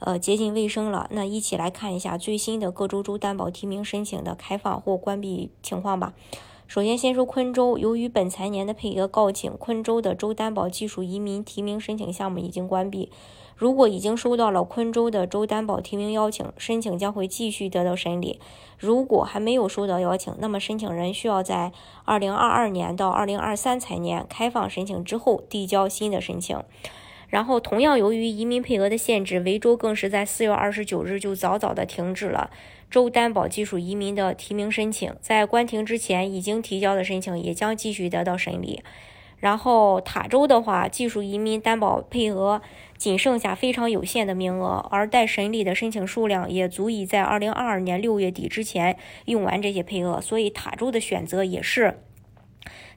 呃，接近尾声了，那一起来看一下最新的各州州担保提名申请的开放或关闭情况吧。首先，先说昆州，由于本财年的配额告罄，昆州的州担保技术移民提名申请项目已经关闭。如果已经收到了昆州的州担保提名邀请，申请将会继续得到审理；如果还没有收到邀请，那么申请人需要在2022年到2023财年开放申请之后递交新的申请。然后，同样由于移民配额的限制，维州更是在四月二十九日就早早的停止了州担保技术移民的提名申请。在关停之前，已经提交的申请也将继续得到审理。然后，塔州的话，技术移民担保配额仅剩下非常有限的名额，而待审理的申请数量也足以在二零二二年六月底之前用完这些配额，所以塔州的选择也是。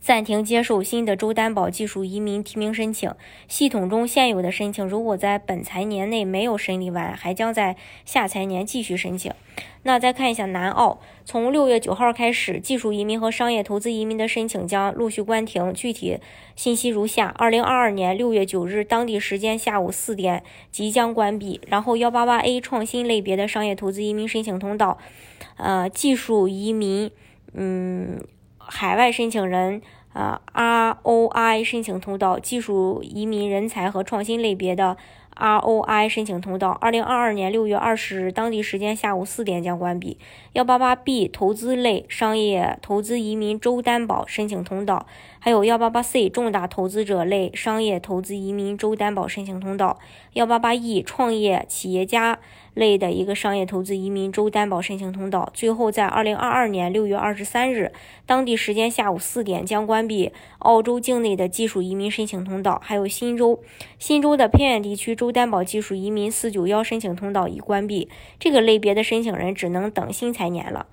暂停接受新的州担保技术移民提名申请。系统中现有的申请，如果在本财年内没有审理完，还将在下财年继续申请。那再看一下南澳，从六月九号开始，技术移民和商业投资移民的申请将陆续关停。具体信息如下：二零二二年六月九日当地时间下午四点即将关闭。然后幺八八 A 创新类别的商业投资移民申请通道，呃，技术移民，嗯。海外申请人，啊，ROI 申请通道，技术移民人才和创新类别的。ROI 申请通道，二零二二年六月二十日当地时间下午四点将关闭。幺八八 B 投资类商业投资移民州担保申请通道，还有幺八八 C 重大投资者类商业投资移民州担保申请通道，幺八八 E 创业企业家类的一个商业投资移民州担保申请通道。最后，在二零二二年六月二十三日当地时间下午四点将关闭澳洲境内的技术移民申请通道，还有新州新州的偏远地区州。担保技术移民四九幺申请通道已关闭，这个类别的申请人只能等新财年了。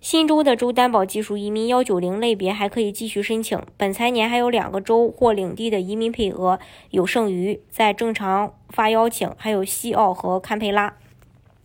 新州的州担保技术移民幺九零类别还可以继续申请，本财年还有两个州或领地的移民配额有剩余，在正常发邀请，还有西澳和堪培拉。